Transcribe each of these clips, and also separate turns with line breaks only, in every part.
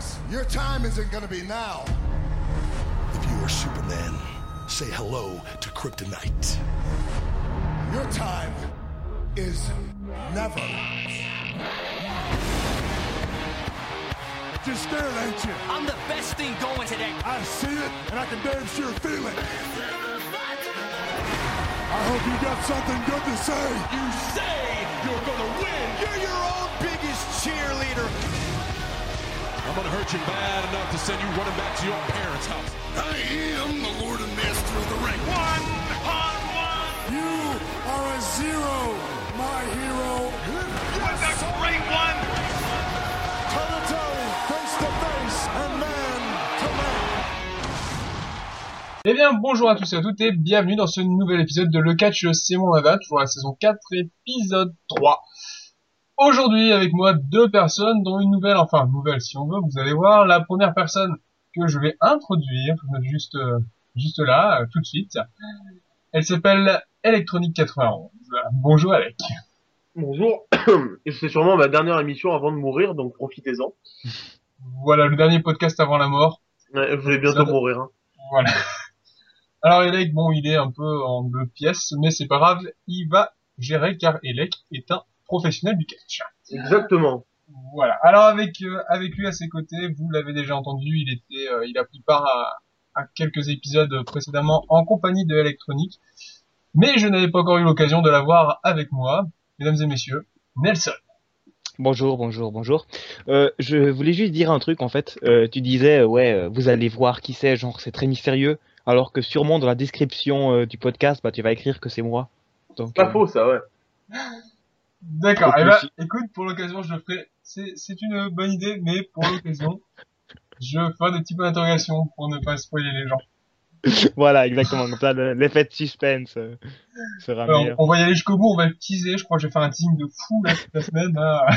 times. Your time isn't gonna be now.
If you are Superman, say hello to Kryptonite.
Your time is never. Just scared, ain't you?
I'm the best thing going today.
I see it, and I can damn sure feel it. I hope you got something good to say.
You say you're gonna win. You're your own biggest cheerleader.
I'm gonna hurt you bad enough to send you running back to your parents' house.
I am the Lord and Master of the Ring.
One on one.
You are a zero, my hero.
What's a great one?
Toe to toe, face to face, and man to man.
Eh bien, bonjour à tous et à toutes et bienvenue dans ce nouvel épisode de Le Catch C'est mon Dada, toujours la saison 4, épisode 3. Aujourd'hui, avec moi, deux personnes, dont une nouvelle, enfin, nouvelle si on veut, vous allez voir. La première personne que je vais introduire, juste, euh, juste là, euh, tout de suite, elle s'appelle Electronic 91. Bonjour Alec.
Bonjour, c'est sûrement ma dernière émission avant de mourir, donc profitez-en.
Voilà, le dernier podcast avant la mort.
Ouais, je vais bientôt
Ça-
mourir. Hein.
Voilà. Alors Elec, bon, il est un peu en deux pièces, mais c'est pas grave, il va gérer car Elec est un professionnel du catch.
Exactement.
Voilà. Alors avec euh, avec lui à ses côtés, vous l'avez déjà entendu, il était, euh, il a pris part à, à quelques épisodes précédemment en compagnie de Electronic, mais je n'avais pas encore eu l'occasion de l'avoir avec moi, mesdames et messieurs, Nelson.
Bonjour, bonjour, bonjour. Euh, je voulais juste dire un truc en fait. Euh, tu disais, euh, ouais, vous allez voir qui c'est, genre c'est très mystérieux, alors que sûrement dans la description euh, du podcast, bah tu vas écrire que c'est moi. Donc,
Pas
euh,
faux ça, ouais.
D'accord. Eh ben, écoute, pour l'occasion, je le ferai. C'est c'est une bonne idée, mais pour l'occasion, je ferai des petits points d'interrogation pour ne pas spoiler les gens.
voilà, exactement. Comme ça, le- l'effet de suspense euh, sera
Alors,
meilleur.
on va y aller jusqu'au bout, on va le teaser. Je crois que je vais faire un teasing de fou là, toute la semaine. là.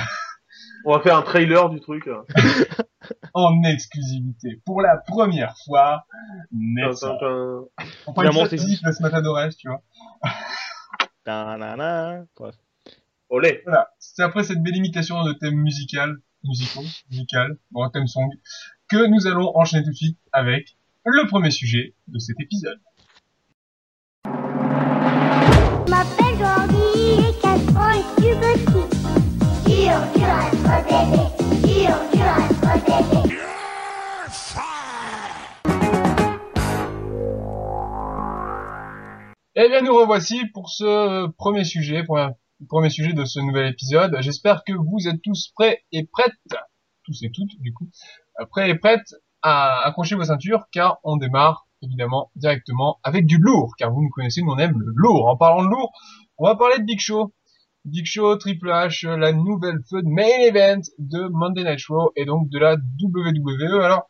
On va faire un trailer du truc. hein.
en exclusivité pour la première fois. Nelson. Enfin,
Finalement,
une ce Matadores, tu vois.
Ta-na-na. Bref.
Olé.
Voilà. C'est après cette belle imitation de thème musical, musicaux, musical, bon, thème song, que nous allons enchaîner tout de suite avec le premier sujet de cet épisode.
Je m'appelle Jordi, j'ai 4 ans et je suis petit. Dur, dur à être bébé. Dur, dur à être bébé.
Eh bien, nous revoici pour ce premier sujet, pour un premier sujet de ce nouvel épisode. J'espère que vous êtes tous prêts et prêtes, tous et toutes, du coup, euh, prêts et prêtes à accrocher vos ceintures, car on démarre, évidemment, directement avec du lourd, car vous nous connaissez, nous on aime le lourd. En parlant de lourd, on va parler de Big Show. Big Show, Triple H, la nouvelle feud main event de Monday Night Raw et donc de la WWE. Alors,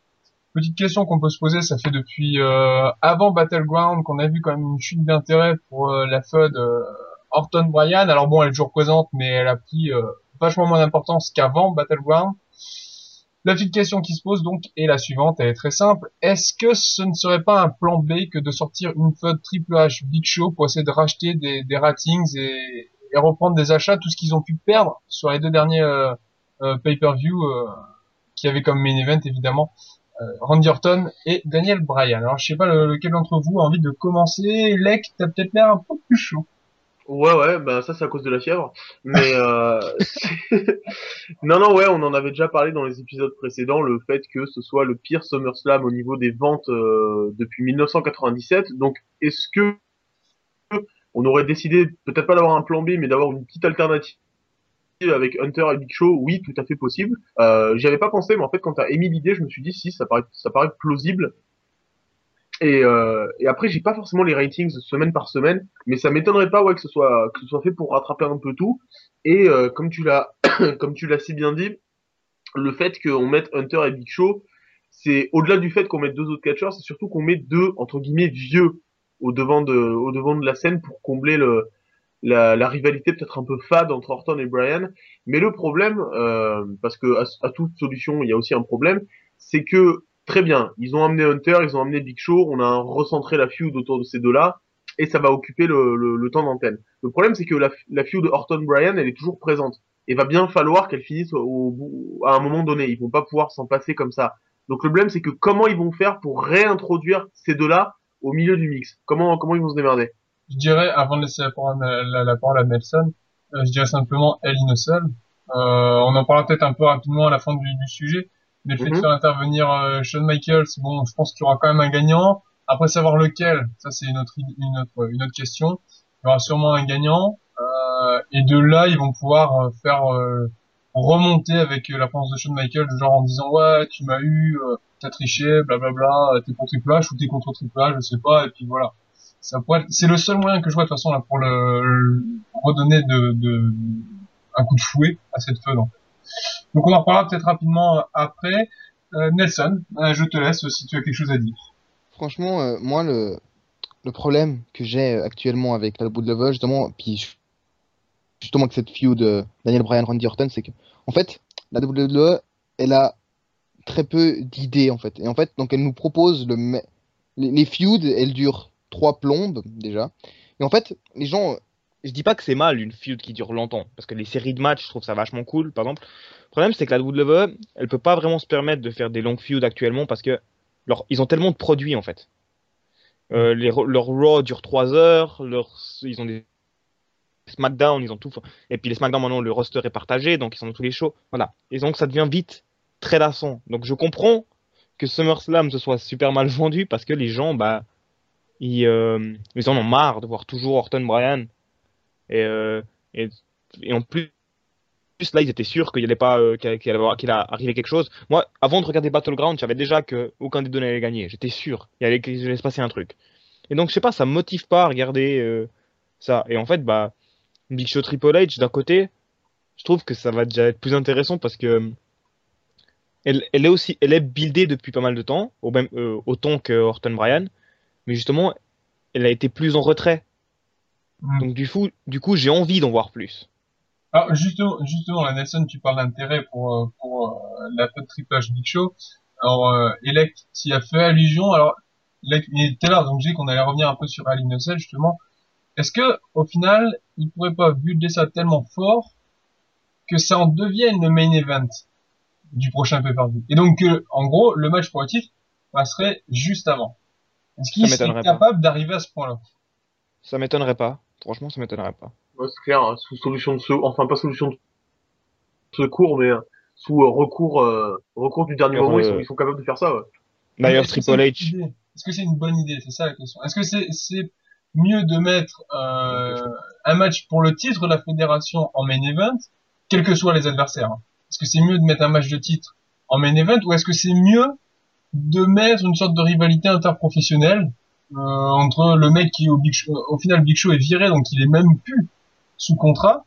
Petite question qu'on peut se poser, ça fait depuis euh, avant Battleground qu'on a vu quand même une chute d'intérêt pour euh, la feud euh, Orton Bryan. Alors bon, elle est toujours présente, mais elle a pris euh, vachement moins d'importance qu'avant Battleground. La petite question qui se pose donc est la suivante, elle est très simple. Est-ce que ce ne serait pas un plan B que de sortir une feud Triple H Big Show pour essayer de racheter des, ratings et, et reprendre des achats, tout ce qu'ils ont pu perdre sur les deux derniers euh, euh, pay-per-view euh, qui avaient comme main event évidemment Randy Orton et Daniel Bryan. Alors je sais pas le- lequel d'entre vous a envie de commencer. Lec, t'as peut-être l'air un peu plus chaud.
Ouais, ouais, bah ça c'est à cause de la fièvre. Mais euh, non, non, ouais, on en avait déjà parlé dans les épisodes précédents, le fait que ce soit le pire SummerSlam au niveau des ventes euh, depuis 1997. Donc, est-ce que on aurait décidé peut-être pas d'avoir un plan B, mais d'avoir une petite alternative avec Hunter et Big Show? Oui, tout à fait possible. Euh, J'y avais pas pensé, mais en fait, quand t'as émis l'idée, je me suis dit si, ça paraît, ça paraît plausible. Et, euh, et après, j'ai pas forcément les ratings semaine par semaine, mais ça m'étonnerait pas ouais que ce soit que ce soit fait pour rattraper un peu tout. Et euh, comme tu l'as comme tu l'as si bien dit, le fait qu'on mette Hunter et Big Show, c'est au-delà du fait qu'on mette deux autres catcheurs, c'est surtout qu'on met deux entre guillemets vieux au devant de au devant de la scène pour combler le la, la rivalité peut-être un peu fade entre Orton et Bryan. Mais le problème, euh, parce que à, à toute solution il y a aussi un problème, c'est que très bien, ils ont amené Hunter, ils ont amené Big Show, on a recentré la feud autour de ces deux-là, et ça va occuper le, le, le temps d'antenne. Le problème, c'est que la, la feud Orton-Bryan, elle est toujours présente. et va bien falloir qu'elle finisse au, bout- à un moment donné. Ils vont pas pouvoir s'en passer comme ça. Donc le problème, c'est que comment ils vont faire pour réintroduire ces deux-là au milieu du mix? Comment comment ils vont se démerder?
Je dirais, avant de laisser la parole la, parole à Nelson, euh, je dirais simplement Elle Inosol. Euh, on en parlera peut-être un peu rapidement à la fin du, du sujet, le fait de
Mhm.
faire intervenir euh, Shawn Michaels, bon, je pense qu'il y aura quand même un gagnant. Après savoir lequel, ça c'est une autre, une autre, une autre question. Il y aura sûrement un gagnant. Euh, et de là, ils vont pouvoir euh, faire euh, remonter avec euh, la présence de Shawn Michaels, genre en disant ouais, tu m'as eu, euh, t'as triché, blablabla, t'es pour Triple H ou t'es contre Triple H, je sais pas, et puis voilà. Ça pourrait c'est le seul moyen que je vois de toute façon là pour le, le- redonner de, de un coup de fouet à cette feud. en fait. Donc on en reparlera peut-être rapidement euh, après. Euh, Nelson, euh, je te laisse si tu as quelque chose à dire.
Franchement, moi, le, problème que j'ai actuellement avec la justement, puis ju- justement avec cette feud euh, Daniel Bryan, Randy Orton, c'est que, en fait, la WWE, elle a très peu d'idées, en fait. Et en fait, donc, elle nous propose les, les feuds, elles durent trois plombes, déjà. Et en fait, les gens,
Je dis pas que c'est mal une feud qui dure longtemps, parce que les séries de matchs, je trouve ça vachement cool, par exemple. Le problème, c'est que la WWE, elle peut pas vraiment se permettre de faire des longues feuds actuellement parce que leur, ils ont tellement de produits en fait. Euh, les, leur Raw dure 3 heures, leur, ils ont des SmackDown, ils ont tout. Et puis les SmackDown maintenant, le roster est partagé, donc ils sont dans tous les shows. Voilà. Et donc ça devient vite très lassant. Donc je comprends que SummerSlam se soit super mal vendu parce que les gens, bah, ils, euh, ils en ont marre de voir toujours Orton Bryan. Et, euh, et, en plus, là, ils étaient sûrs qu'il allait pas, euh, qu'il allait arriver quelque chose. Moi, avant de regarder Battleground, j'avais déjà que aucun des deux n'allait gagner. J'étais sûr qu'il allait, allait se passer un truc. Et donc, je sais pas, ça me motive pas à regarder euh, ça. Et en fait, bah, Big Show Triple H, d'un côté, je trouve que ça va déjà être plus intéressant parce que elle, elle est aussi, elle est buildée depuis pas mal de temps, au même, autant que Orton Bryan, mais justement, elle a été plus en retrait.
Mm.
Donc du coup, du coup, j'ai envie d'en voir plus.
Alors justement, justement, là, Nelson, tu parles d'intérêt pour euh, pour euh, la Triple H Big Show. Alors, euh, Elec s'y a fait allusion. Alors, il était là, donc j'ai dit qu'on allait revenir un peu sur Ali Nussel, justement. Est-ce que, au final, il pourrait pas builder ça tellement fort que ça en devienne le main event du prochain pay-per-view? Et donc, que, en gros, le match pour le titre passerait juste avant. Est-ce qu'il serait capable d'arriver à ce point-là?
Ça m'étonnerait pas. Franchement, ça m'étonnerait pas.
Ouais, c'est clair, hein, sous solution de secours, enfin pas solution de secours, mais euh, sous euh, recours, euh, recours du dernier moment, ils, sont, ils sont capables de faire ça. Ouais.
D'ailleurs, Triple H,
Est-ce que c'est une bonne idée? C'est ça la question. Est-ce que c'est mieux de mettre euh, un match pour le titre de la fédération en main event, quels que soient les adversaires hein? Est-ce que c'est mieux de mettre un match de titre en main event ou est-ce que c'est mieux de mettre une sorte de rivalité interprofessionnelle entre le mec qui au, au final Big Show est viré donc il est même plus sous contrat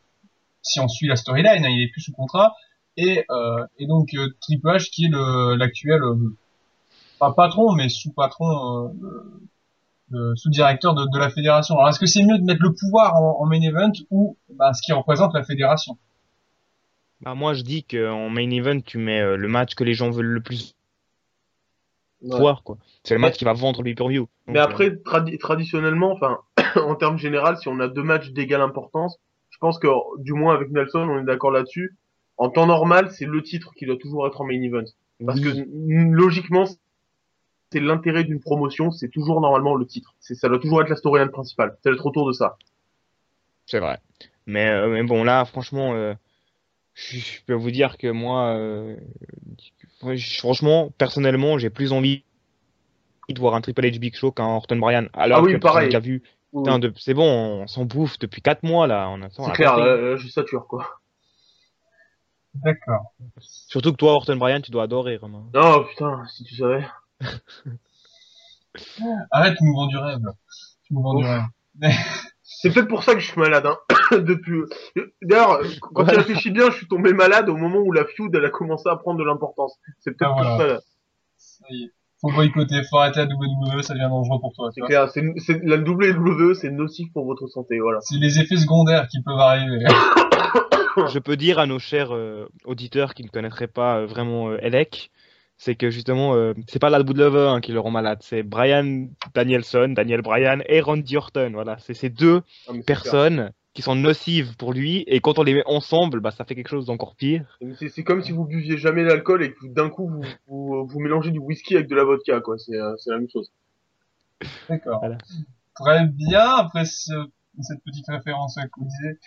si on suit la storyline hein, il est plus sous contrat et, euh, donc euh, Triple H qui est le l'actuel euh, pas patron, mais sous-patron, euh, le sous-directeur de, la fédération. Alors, est-ce que c'est mieux de mettre le pouvoir en, main event ou bah, ce qui représente la fédération?
Bah, moi je dis qu'en main event, tu mets euh, le match que les gens veulent le plus
Ouais.
voir, quoi. C'est le match qui va vendre le pay-per-view. Donc,
Mais
euh,
après, tradi- traditionnellement, enfin, en termes général, si on a deux matchs d'égale importance, je pense que, du moins avec Nelson, on est d'accord là-dessus. En temps normal, c'est le titre qui doit toujours être en main event. Parce
oui.
que, logiquement, c'est l'intérêt d'une promotion, c'est toujours normalement le titre. Ça doit toujours être la storyline principale. Ça doit être autour de ça.
C'est vrai. Mais, euh, mais bon, là, franchement, euh, je, je peux vous dire que moi, euh, franchement, personnellement, j'ai plus envie de voir un Triple H Big Show qu'un Orton Bryan. Alors
Ah oui,
que
pareil.
déjà vu,
Oui,
putain, de- c'est bon, on s'en bouffe depuis 4 mois là. On attend
c'est
la
clair, là, je sature, quoi.
D'accord.
Surtout que toi, Orton Bryan, tu dois adorer, Romain.
Oh, putain, si tu savais.
Arrête, tu nous vends du rêve. là. Tu nous vends du rêve.
C'est peut-être pour ça que je suis malade, hein. Depuis. D'ailleurs, quand tu réfléchis bien, je suis tombé malade au moment où la feud elle a commencé à prendre de l'importance. C'est peut-être
Ah,
pour
voilà.
ça. Là.
Ça y est. Faut boycotter, faut arrêter la WWE, ça devient dangereux pour toi.
C'est clair. C'est, c'est la WWE, c'est nocif pour votre santé. Voilà.
C'est les effets secondaires qui peuvent arriver.
Je peux dire à nos chers euh, auditeurs qui ne connaîtraient pas euh, vraiment euh, Elec, c'est que justement, euh, c'est pas la Lover hein, qui le rend malade, c'est Brian Danielson, Daniel Bryan et Randy Orton. Voilà, c'est ces deux
Ah,
personnes qui sont nocives pour lui, et quand on les met ensemble, bah, ça fait quelque chose d'encore pire.
C'est c'est comme si vous buviez jamais l'alcool et que d'un coup vous, vous, vous mélangez du whisky avec de la vodka, quoi. C'est euh, c'est la même chose.
D'accord.
Voilà.
Très bien. Après ce- cette petite référence alcoolisée,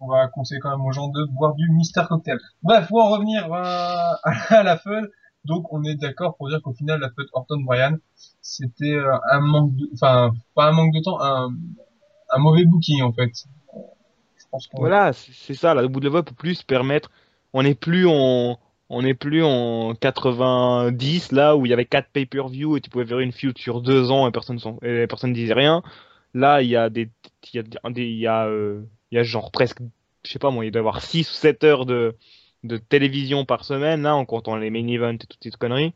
on va conseiller quand même aux gens de boire du Mister Cocktail. Bref, pour en revenir euh, à la feud, donc on est d'accord pour dire qu'au final la feud Orton Bryan, c'était euh, un manque de, enfin pas un manque de temps, un, mauvais booking en fait. Je pense qu'on
Voilà, c'est c'est ça, la peut plus permettre. On n'est plus en, on n'est plus en 90 là où il y avait 4 pay-per-view et tu pouvais faire une feud sur deux ans et personne personne disait rien. Là, il y a des, il y a il y a, euh, genre presque, je sais pas moi, il doit y avoir 6 ou 7 heures de, de télévision par semaine là en comptant les main events et toutes ces conneries.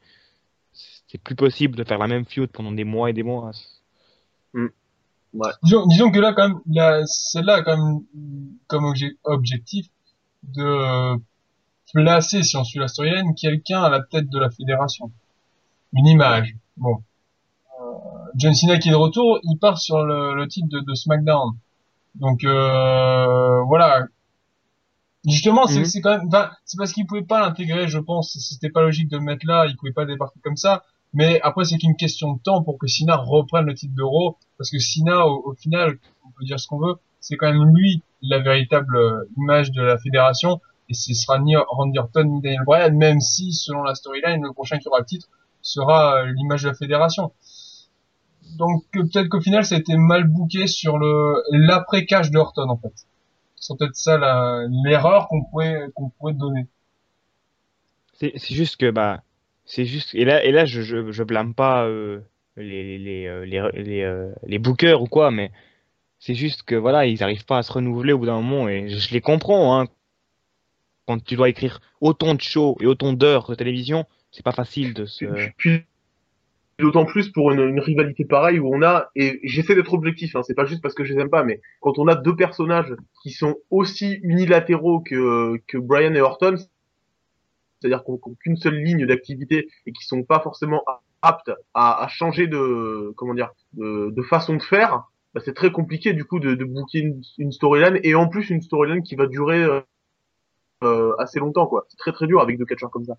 C'est plus possible de faire la même feud pendant des mois et des mois.
Disons, disons que là, quand même, la- celle-là a quand même comme obje- objectif de euh, placer, si on suit la storyline, quelqu'un à la tête de la fédération. Une image. Bon. Euh, John Cena qui est de retour, il part sur le, le titre de, de SmackDown. Donc euh, voilà. Justement, c'est c'est quand même, enfin, c'est parce qu'il pouvait pas l'intégrer, je pense. C'était pas logique de le mettre là. Il pouvait pas débarquer comme ça. Mais après, c'est qu'une question de temps pour que Cena reprenne le titre de Raw, parce que Cena, au, au final, on peut dire ce qu'on veut, c'est quand même lui la véritable euh, image de la fédération, et ce sera ni Randy Orton ni Daniel Bryan, même si, selon la storyline, le prochain qui aura le titre sera euh, l'image de la fédération. Donc euh, peut-être qu'au final, ça a été mal booké sur le l'après-cash de Orton, en fait. C'est peut-être ça la- l'erreur qu'on pourrait qu'on pourrait donner.
C'est c'est juste que bah c'est juste et là et là je je, je blâme pas euh, les les euh, les les, euh, les bookers ou quoi mais c'est juste que voilà ils arrivent pas à se renouveler au bout d'un moment et je, je les comprends hein quand tu dois écrire autant de shows et autant d'heures de télévision c'est pas facile de se
Puis- Puis d'autant plus pour une, une rivalité pareille où on a et j'essaie d'être objectif, hein, c'est pas juste parce que je les aime pas, mais quand on a deux personnages qui sont aussi unilatéraux que que Brian et Orton, c'est-à-dire qu'on n'ont qu'une seule ligne d'activité et qui sont pas forcément aptes à, à changer de comment dire de, de façon de faire, bah, c'est très compliqué du coup de, de booker une, une storyline et en plus une storyline qui va durer euh, euh, assez longtemps quoi. C'est très très dur avec deux catcheurs comme ça.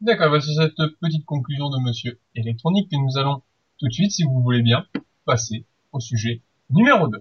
D'accord, bah, cette petite conclusion de Monsieur Électronique que nous allons tout de suite, si vous voulez bien, passer au sujet numéro 2.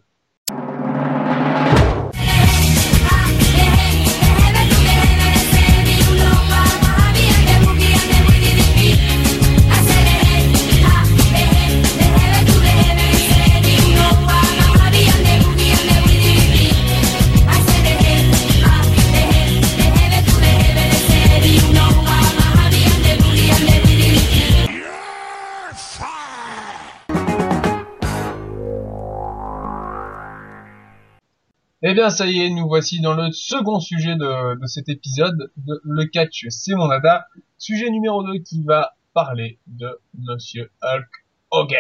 Eh bien, ça y est, nous voici dans le second sujet de, de cet épisode de Le Catch, c'est mon dada. Sujet numéro 2 qui va parler de Monsieur Hulk Hogan.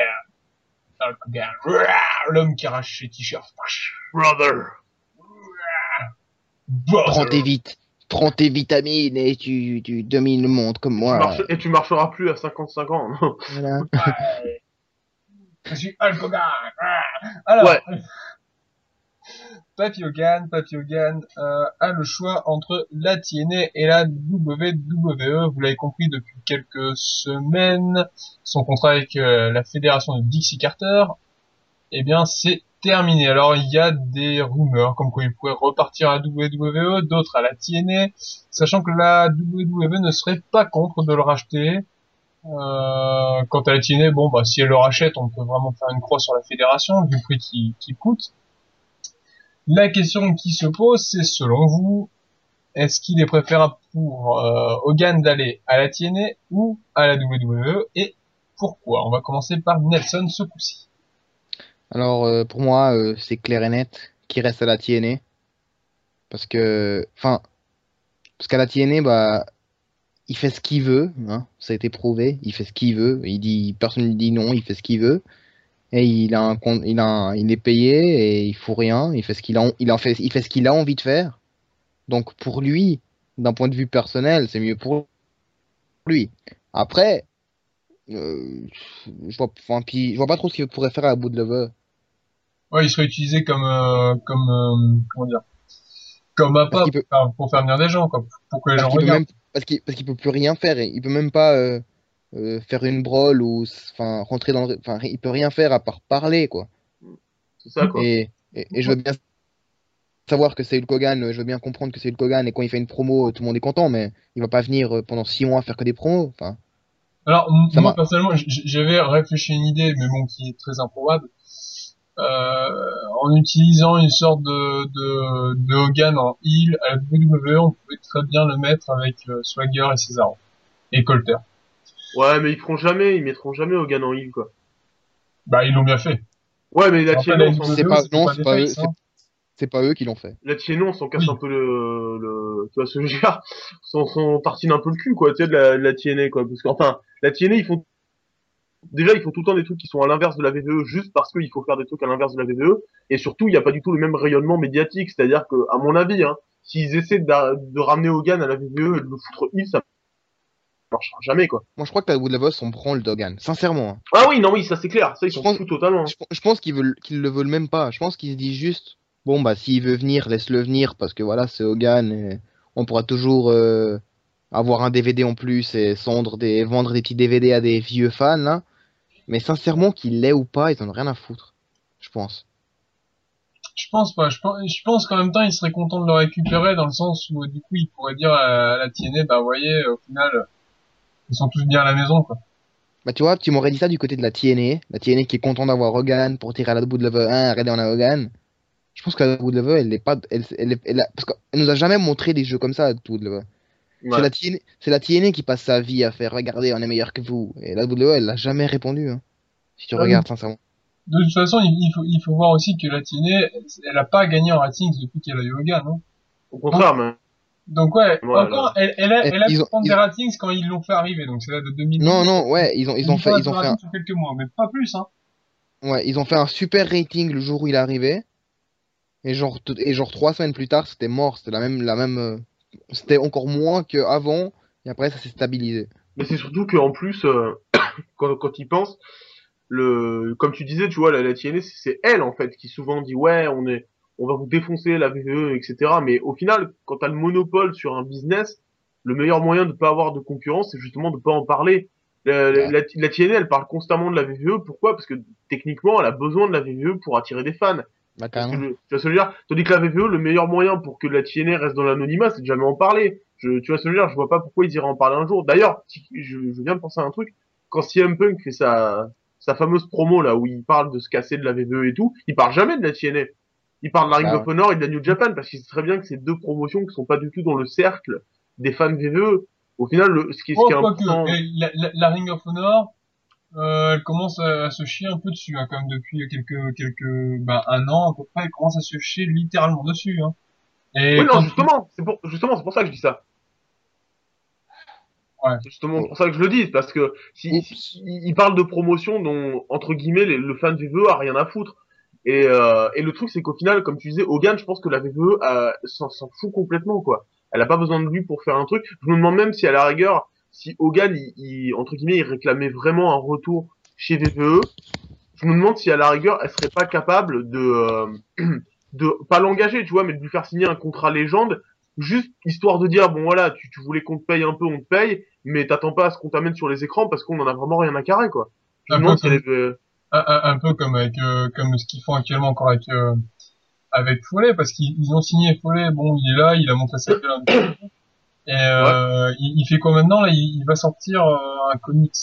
Hulk Hogan, l'homme qui arrache ses t-shirts.
Brother.
Brother.
Prends tes vite, prends tes vitamines et tu, tu domines le monde comme
Tu
moi.
marches- et tu marcheras plus à 55 ans.
Voilà.
Je suis Hulk Hogan. Ah. Alors,
Ouais.
Papy Hogan euh, a le choix entre la TNA et la WWE. Vous l'avez compris depuis quelques semaines, son contrat avec euh, la fédération de Dixie Carter, eh bien c'est terminé. Alors il y a des rumeurs comme quoi il pourrait repartir à la WWE, d'autres à la TNA, sachant que la WWE ne serait pas contre de le racheter. Euh, quant à la TNA, bon bah si elle le rachète, on peut vraiment faire une croix sur la fédération le prix qui, qui coûte. La question qui se pose, c'est selon vous, est-ce qu'il est préférable pour euh, Hogan d'aller à la TNA ou à la WWE et pourquoi? On va commencer par Nelson ce coup-ci.
Alors euh, pour moi, euh, c'est clair et net qu'il reste à la TNA. Parce que, enfin, parce qu'à la TNA, bah, il fait ce qu'il veut, hein, ça a été prouvé, il fait ce qu'il veut, il dit, personne lui dit non, il fait ce qu'il veut. Et il a un il a un- il est payé et il fout rien, il fait ce qu'il a, il en fait, il fait ce qu'il a envie de faire. Donc pour lui, d'un point de vue personnel, c'est mieux pour lui. Après, euh, je vois, enfin, puis, je vois pas trop ce qu'il pourrait faire à bout de lever.
Ouais, il serait utilisé comme, euh, comme, euh, comment dire, comme
peut-
enfin, pour faire venir des gens, quoi, pour que les gens
Parce peut
regardent.
même, parce qu'il parce qu'il peut plus rien faire. Il peut même pas euh, euh, faire une brawl ou enfin rentrer dans le, enfin il peut rien faire à part parler quoi.
C'est ça, quoi.
Et, et, et je veux bien savoir que c'est Hulk Hogan, euh, je veux bien comprendre que c'est Hulk Hogan et quand il fait une promo, tout le monde est content, mais il va pas venir euh, pendant six mois faire que des promos. Enfin,
Alors,
Ça
moi, personnellement, j'avais réfléchi à une idée, mais bon, qui est très improbable. Euh, en utilisant une sorte de, de, de Hogan en heel à la WWE, on pouvait très bien le mettre avec euh, Swagger et Cesaro. Et Colter.
Ouais, mais ils feront jamais, ils mettront jamais Hogan en heel, quoi.
Bah, ils l'ont bien fait.
Ouais, mais la s'en-
c'est pas, non, c'est pas c'est
hein.
c'est pas eux qui l'ont fait.
la TNA, on s'en casse
Oui.
un peu le, le, tu vois ce que je veux dire, on s'en tartine un peu le cul, quoi, tu sais, de la, de la TNA, quoi, parce qu'enfin, la TNA, ils font, déjà, ils font tout le temps des trucs qui sont à l'inverse de la VVE, juste parce qu'il faut faire des trucs à l'inverse de la VVE, et surtout, il n'y a pas du tout le même rayonnement médiatique, c'est-à-dire que, à mon avis, hein, s'ils essaient de, de ramener Hogan à la VVE et de le foutre heel, ça marchera jamais, quoi.
Moi, je crois que la WWE s'en branle d'Hogan, sincèrement. hein.
Ah oui, non, oui, ça c'est clair, ça, ils s'en foutent totalement.
Je, je pense qu'ils veulent, qu'ils le veulent même pas. Je pense qu'ils se disent juste, bon bah s'il veut venir, laisse-le venir parce que voilà, c'est Hogan et on pourra toujours euh, avoir un DVD en plus et vendre des, vendre des petits DVD à des vieux fans là. Mais sincèrement, qu'il l'ait ou pas, ils en ont rien à foutre. Je pense.
Je pense pas. Je pense, je pense qu'en même temps, ils seraient contents de le récupérer dans le sens où, du coup, ils pourraient dire à, à la TNA, bah, vous voyez, au final, ils sont tous bien à la maison, quoi.
Bah tu vois, tu m'aurais dit ça du côté de la TNA, la TNA qui est content d'avoir Hogan pour tirer à la bout de level 1, regardez on a Hogan. Je pense que la bout de level, elle est pas, elle, elle, est- elle a- parce qu'elle nous a jamais montré des jeux comme ça à bout de level.
Ouais.
C'est la TNA, c'est la TNA qui passe sa vie à faire regardez on est meilleur que vous. Et la bout de level, elle l'a jamais répondu. Hein, si tu
Ouais.
regardes sincèrement.
De toute façon, il, il faut, il faut voir aussi que la TNA, elle, elle a pas gagné en ratings depuis qu'elle a eu Hogan, hein.
Au contraire, mais,
Donc ouais, encore, elle, elle a, elle a
ils
pu
ont-
prendre
ils
des
ont-
ratings quand ils l'ont fait arriver, donc c'est là de 2000.
Non non ouais, ils ont ils ont fait ils ont fait un,
quelques mois, mais pas plus, hein.
ouais ils ont fait un super rating le jour où il est arrivé. Et genre t- et genre trois semaines plus tard, c'était mort, c'était la même la même, euh, c'était encore moins qu'avant. Et après ça s'est stabilisé.
mais c'est surtout qu'en plus, euh, quand, quand ils pensent, le, comme tu disais, tu vois, la, la c'est- c'est elle, en fait, qui souvent dit, ouais, on est, on va vous défoncer la VVE, etc. Mais au final, quand t'as le monopole sur un business, le meilleur moyen de pas avoir de concurrence, c'est justement de pas en parler. La, la, la, la elle parle constamment de la VVE. Pourquoi? Parce que techniquement, elle a besoin de la VVE pour attirer des fans.
Bah
tu vois ce que je veux dire? Tandis que la VVE, le meilleur moyen pour que la TNA reste dans l'anonymat, c'est de jamais en parler. Je, tu vois ce que je veux dire? Je vois pas pourquoi ils iraient en parler un jour. D'ailleurs, je, je viens de penser à un truc. Quand CM Punk fait sa, sa fameuse promo là où il parle de se casser de la VVE et tout, il parle jamais de la TNA. Il parle de la Ring
Ah
of Honor et de la New Japan parce qu'il sait très bien que c'est deux promotions qui sont pas du tout dans le cercle des fans VVE. Au final, le, ce qui est, ce
Oh,
qui est important,
et la, la, la Ring of Honor, euh, elle commence à, à se chier un peu dessus, hein, quand même, depuis quelques, quelques, ben, un an à peu près, elle commence à se chier littéralement dessus, hein. Et
Oui, non, justement, c'est pour, justement, c'est pour ça que je dis ça.
Ouais.
C'est justement pour ça que je le dis, parce que si, si- il parle de promotion dont, entre guillemets, les- le fan VVE a rien à foutre. Et, euh, et le truc, c'est qu'au final, comme tu disais, Hogan, je pense que la VVE euh, s'en fout complètement, quoi. Elle a pas besoin de lui pour faire un truc. Je me demande même si, à la rigueur, si Hogan, il, il- entre guillemets, il réclamait vraiment un retour chez VVE, je me demande si, à la rigueur, elle serait pas capable de, euh, de pas l'engager, tu vois, mais de lui faire signer un contrat légende, juste histoire de dire, bon voilà, tu, tu voulais qu'on te paye un peu, on te paye, mais t'attends pas à ce qu'on t'amène sur les écrans parce qu'on en a vraiment rien à carrer, quoi. Je me demande si elle est,
un, un, un peu comme avec, euh, comme ce qu'ils font actuellement encore avec, euh, avec Follet, parce qu'ils ils ont signé Follet, bon, il est là, il a montré sa gueule un peu. Et, euh, il, il fait quoi maintenant, là? Il, il va sortir, un comics.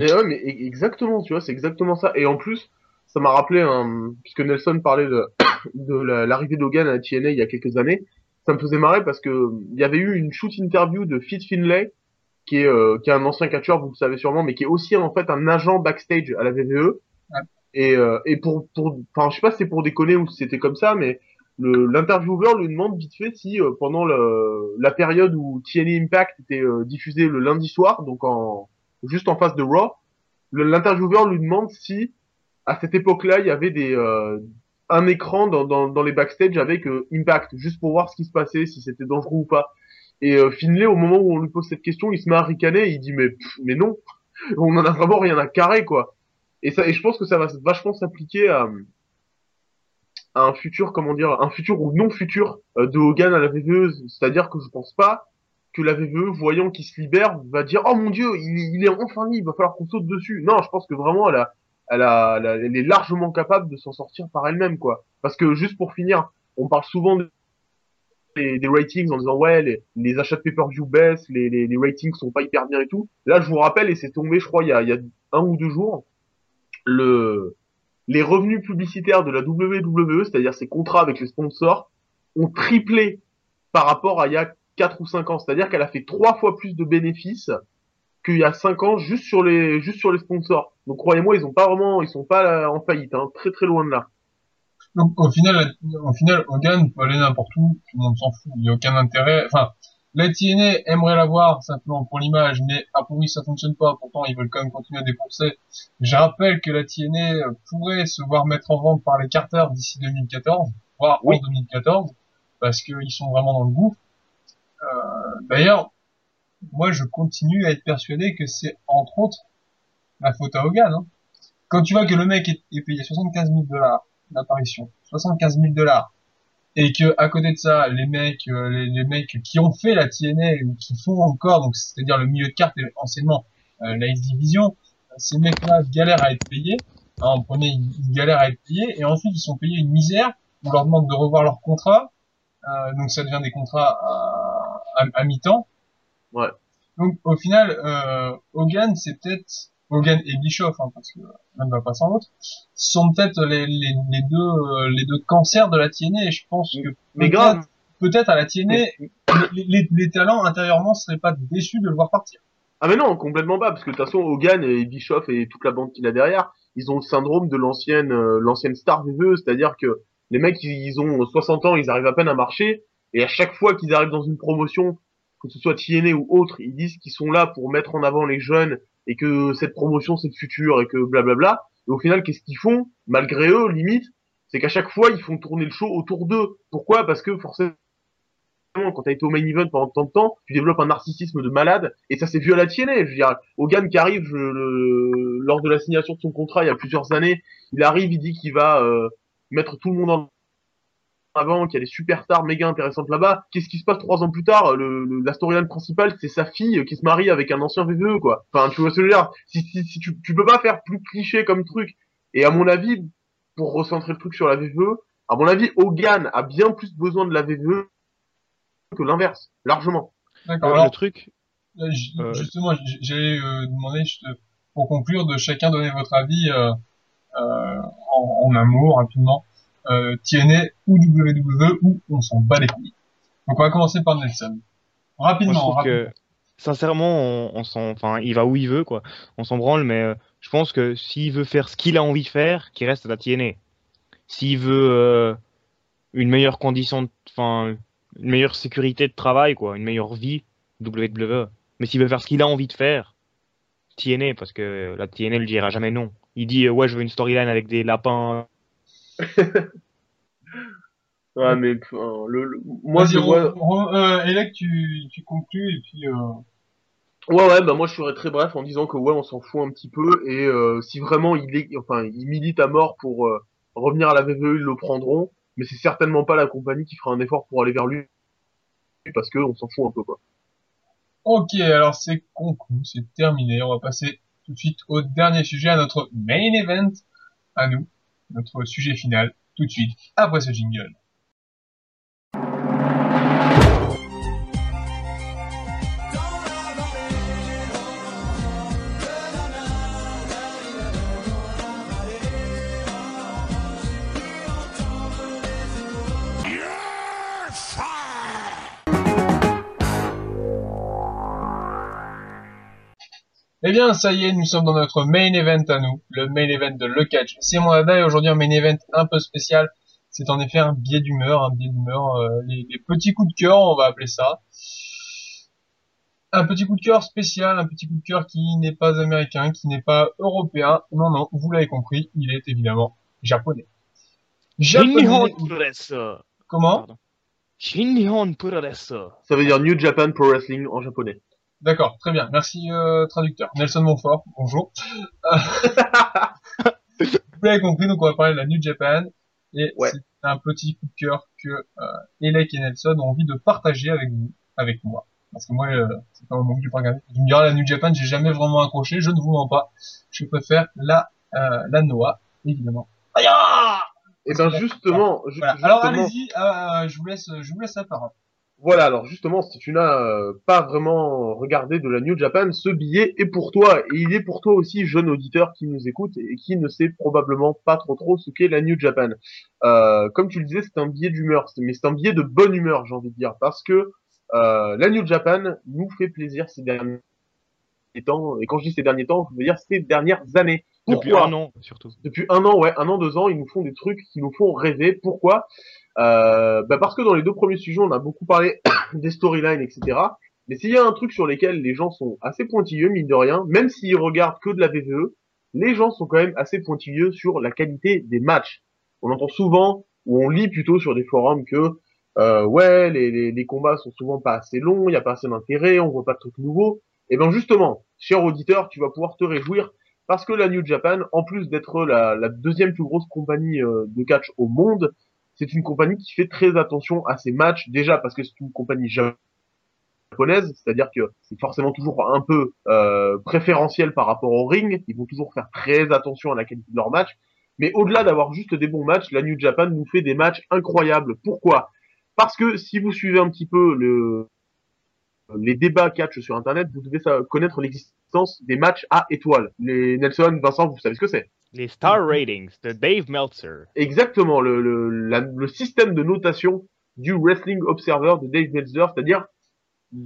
Et ouais, mais e- exactement, tu vois, c'est exactement ça. Et en plus, ça m'a rappelé, un... puisque Nelson parlait de, de la- l'arrivée d'Hogan à la TNA il y a quelques années, ça me faisait marrer parce que il y avait eu une shoot interview de Fit Finlay, qui est, euh, qui est un ancien catcheur, vous le savez sûrement, mais qui est aussi en fait un agent backstage à la VVE. Et, euh, et pour, pour, enfin, je sais pas si c'est pour déconner ou si c'était comme ça, mais l'intervieweur lui demande vite fait si euh, pendant le, la période où TNA Impact était euh, diffusé le lundi soir, donc en, juste en face de Raw, l'intervieweur lui demande si à cette époque-là il y avait des euh, un écran dans, dans, dans les backstage avec euh, Impact juste pour voir ce qui se passait si c'était dangereux ou pas. Et euh, Finlay au moment où on lui pose cette question il se met à ricaner il dit mais pff, mais non on en a vraiment rien à carrer quoi et ça et je pense que ça va vachement s'appliquer à un futur, comment dire, un futur ou non futur euh, de Hogan à la VVE. C'est-à-dire que je pense pas que la VVE, voyant qu'il se libère, va dire oh mon dieu, il, est enfin libre, il va falloir qu'on saute dessus. Non, je pense que vraiment elle a, elle a, elle est largement capable de s'en sortir par elle-même quoi. Parce que juste pour finir, on parle souvent des, ratings en disant ouais les, achats de pay-per-view baissent, les, les, les ratings sont pas hyper bien et tout. Là je vous rappelle et c'est tombé je crois il y a un ou deux jours le les revenus publicitaires de la WWE, c'est-à-dire ses contrats avec les sponsors, ont triplé par rapport à il y a 4 ou 5 ans. C'est-à-dire qu'elle a fait trois fois plus de bénéfices qu'il y a 5 ans juste sur les sponsors. Donc croyez-moi, ils ont pas vraiment ils sont pas là en faillite hein, très très loin de là.
Donc au final, au final, Hogan peut aller n'importe où, tout le monde s'en fout, il n'y a aucun intérêt. Enfin, la TNA aimerait l'avoir simplement pour l'image, mais a priori ça fonctionne pas. Pourtant, ils veulent quand même continuer à dépenser. Je rappelle que la TNA pourrait se voir mettre en vente par les Carter d'ici 2014, voire
Oui.
en 2014, parce qu'ils sont vraiment dans le gouffre. Euh, D'ailleurs, moi je continue à être persuadé que c'est entre autres la faute à Hogan. Hein. Quand tu vois que le mec est payé 75 000 dollars d'apparition, 75 000 dollars, et que à côté de ça, les mecs, euh, les, les mecs qui ont fait la TNA ou qui font encore, donc c'est-à-dire le milieu de carte et anciennement euh, la X Division, euh, ces mecs-là galèrent à être payés. Hein, en premier, ils, ils galèrent à être payés, et ensuite ils sont payés une misère. On leur demande de revoir leur contrat, euh, donc ça devient des contrats à, à, à mi-temps.
Ouais.
Donc au final, euh, Hogan, c'est peut-être Hogan et Bischoff, hein, parce que l'un ne va pas sans l'autre, sont peut-être les, les, les deux euh, les deux cancers de la TNA. Et je pense que
Mais
peut-être-
grave.
peut-être à la TNA, les, les, les talents intérieurement seraient pas déçus de le voir partir.
Ah mais non, complètement pas, parce que de toute façon, Hogan et Bischoff et toute la bande qu'il a derrière, ils ont le syndrome de l'ancienne euh, l'ancienne star VVE, c'est-à-dire que les mecs, ils, ils ont 60 ans, ils arrivent à peine à marcher, et à chaque fois qu'ils arrivent dans une promotion, que ce soit TNA ou autre, ils disent qu'ils sont là pour mettre en avant les jeunes, et que cette promotion c'est le futur, et que blablabla. Et au final, qu'est-ce qu'ils font? Malgré eux, limite, c'est qu'à chaque fois, ils font tourner le show autour d'eux. Pourquoi? Parce que forcément, quand t'as été au main event pendant tant de temps, tu développes un narcissisme de malade, et ça s'est vu à la TNA. Je veux dire, Hogan qui arrive lors de la signature de son contrat il y a plusieurs années, il arrive, il dit qu'il va euh, mettre tout le monde en avant, qu'il y a des superstars méga intéressantes là-bas. Qu'est-ce qui se passe trois ans plus tard? Le, le- La storyline principale, c'est sa fille qui se marie avec un ancien VVE, quoi. Enfin, tu vois ce que je veux dire? Si, si, si tu, tu peux pas faire plus cliché comme truc. Et à mon avis, pour recentrer le truc sur la VVE, à mon avis, Hogan a bien plus besoin de la VVE que l'inverse, largement.
D'accord.
Euh,
Alors,
le truc,
Euh,
Euh,
Justement, j'allais euh, demander, juste, pour conclure, de chacun donner votre avis euh, euh, en, en un mot, rapidement. Euh, TNA ou WWE ou on s'en bat les couilles. Donc on va commencer par Nelson.
moi,
Rapidement,
je trouve
rapidement.
que, sincèrement, on, on s'en, enfin, il va où il veut, quoi. On s'en branle, mais euh, je pense que s'il veut faire ce qu'il a envie de faire, qu'il reste à la TNA. S'il veut euh, une meilleure condition, enfin, une meilleure sécurité de travail, quoi, une meilleure vie, WWE. Mais s'il veut faire ce qu'il a envie de faire, TNA, parce que la TNA ne dira jamais non. Il dit, euh, ouais, je veux une storyline avec des lapins.
Ouais, mais enfin, le, le- moi je vois.
Euh, tu, tu conclus et puis euh,
Ouais, ouais, bah moi je serais très bref en disant que ouais, on s'en fout un petit peu et euh, si vraiment il est, enfin, il milite à mort pour euh, revenir à la VVE, ils le prendront, mais c'est certainement pas la compagnie qui fera un effort pour aller vers lui parce que on s'en fout un peu quoi.
Ok, alors c'est conclu, c'est terminé. On va passer tout de suite au dernier sujet, à notre main event, à nous, notre sujet final, tout de suite, après ce jingle. Eh bien, ça y est, nous sommes dans notre main event à nous, le main event de Le Catch. C'est mon dada et aujourd'hui un main event un peu spécial. C'est en effet un biais d'humeur, un biais d'humeur, euh, les, les petits coups de cœur, on va appeler ça. Un petit coup de cœur spécial, un petit coup de cœur qui n'est pas américain, qui n'est pas européen. Non, non, vous l'avez compris, il est évidemment japonais. Japonais. Comment?
Shinihon Puroresu.
Ça veut dire New Japan Pro Wrestling en japonais.
D'accord, très bien. Merci euh, traducteur. Nelson Montfort, bonjour. Vous l'avez compris, donc on va parler de la New Japan. Et
Ouais.
c'est un petit coup de cœur que euh, Elec et Nelson ont envie de partager avec vous, avec moi. Parce que moi, euh, c'est pas un moment que j'ai pas regardé. Tu me diras, la New Japan, j'ai jamais vraiment accroché, je ne vous mens pas. Je préfère la, euh, la Noah, évidemment. Aïe ah
Et ben justement, ju-
Voilà. Alors
justement-
allez-y, euh, je vous laisse, je vous laisse la parole.
Voilà, alors justement, si tu n'as euh, pas vraiment regardé de la New Japan, ce billet est pour toi, et il est pour toi aussi, jeune auditeur qui nous écoute et qui ne sait probablement pas trop trop ce qu'est la New Japan. Euh, comme tu le disais, c'est un billet d'humeur, mais c'est un billet de bonne humeur, j'ai envie de dire, parce que euh, la New Japan nous fait plaisir ces derniers temps, et quand je dis ces derniers temps, je veux dire ces dernières années.
Depuis
Pourquoi?
un an, surtout.
depuis un an, ouais, un an, deux ans, ils nous font des trucs qui nous font rêver. Pourquoi? Euh, bah Parce que dans les deux premiers sujets, on a beaucoup parlé des storylines, etc. Mais s'il y a un truc sur lesquels les gens sont assez pointilleux, mine de rien, même s'ils regardent que de la VVE, les gens sont quand même assez pointilleux sur la qualité des matchs. On entend souvent, ou on lit plutôt sur des forums que euh, ouais, les, les, les combats sont souvent pas assez longs, il y a pas assez d'intérêt, on voit pas de trucs nouveaux. Et ben justement, cher auditeur, tu vas pouvoir te réjouir parce que la New Japan, en plus d'être la, la deuxième plus grosse compagnie euh, de catch au monde, c'est une compagnie qui fait très attention à ses matchs, déjà parce que c'est une compagnie japonaise, c'est-à-dire que c'est forcément toujours un peu euh, préférentiel par rapport au ring, ils vont toujours faire très attention à la qualité de leurs matchs, mais au-delà d'avoir juste des bons matchs, la New Japan nous fait des matchs incroyables. Pourquoi? Parce que si vous suivez un petit peu le, les débats catch sur internet, vous devez connaître l'existence des matchs à étoiles. Les Nelson, Vincent, vous savez ce que c'est
Les Star Ratings de Dave Meltzer.
Exactement, le, le, la- le système de notation du Wrestling Observer de Dave Meltzer, c'est-à-dire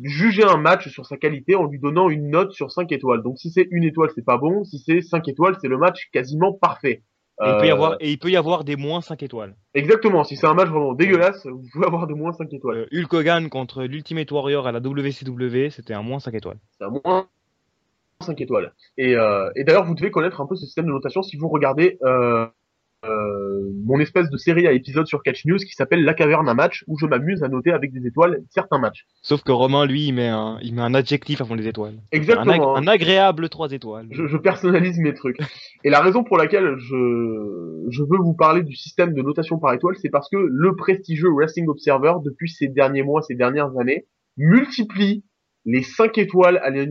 juger un match sur sa qualité en lui donnant une note sur 5 étoiles. Donc si c'est une étoile, c'est pas bon, si c'est 5 étoiles, c'est le match quasiment parfait.
Et, il peut y
Euh,
avoir, et il peut y avoir des moins 5 étoiles.
Exactement, si c'est un match vraiment dégueulasse, vous pouvez avoir de moins 5 étoiles.
Euh, Hulk Hogan contre l'Ultimate Warrior à la WCW, c'était un moins 5 étoiles.
c'est à moins 5 étoiles. Et, euh, et d'ailleurs, vous devez connaître un peu ce système de notation si vous regardez euh, euh, mon espèce de série à épisodes sur Catch News qui s'appelle La Caverne à match, où je m'amuse à noter avec des étoiles certains matchs.
Sauf que Romain, lui, il met un, il met un adjectif avant les étoiles. Un, ag-
Exactement.
un agréable 3 étoiles.
je, je personnalise mes trucs. Et la raison pour laquelle je, je veux vous parler du système de notation par étoile, c'est parce que le prestigieux Wrestling Observer, depuis ces derniers mois, ces dernières années, multiplie les 5 étoiles à la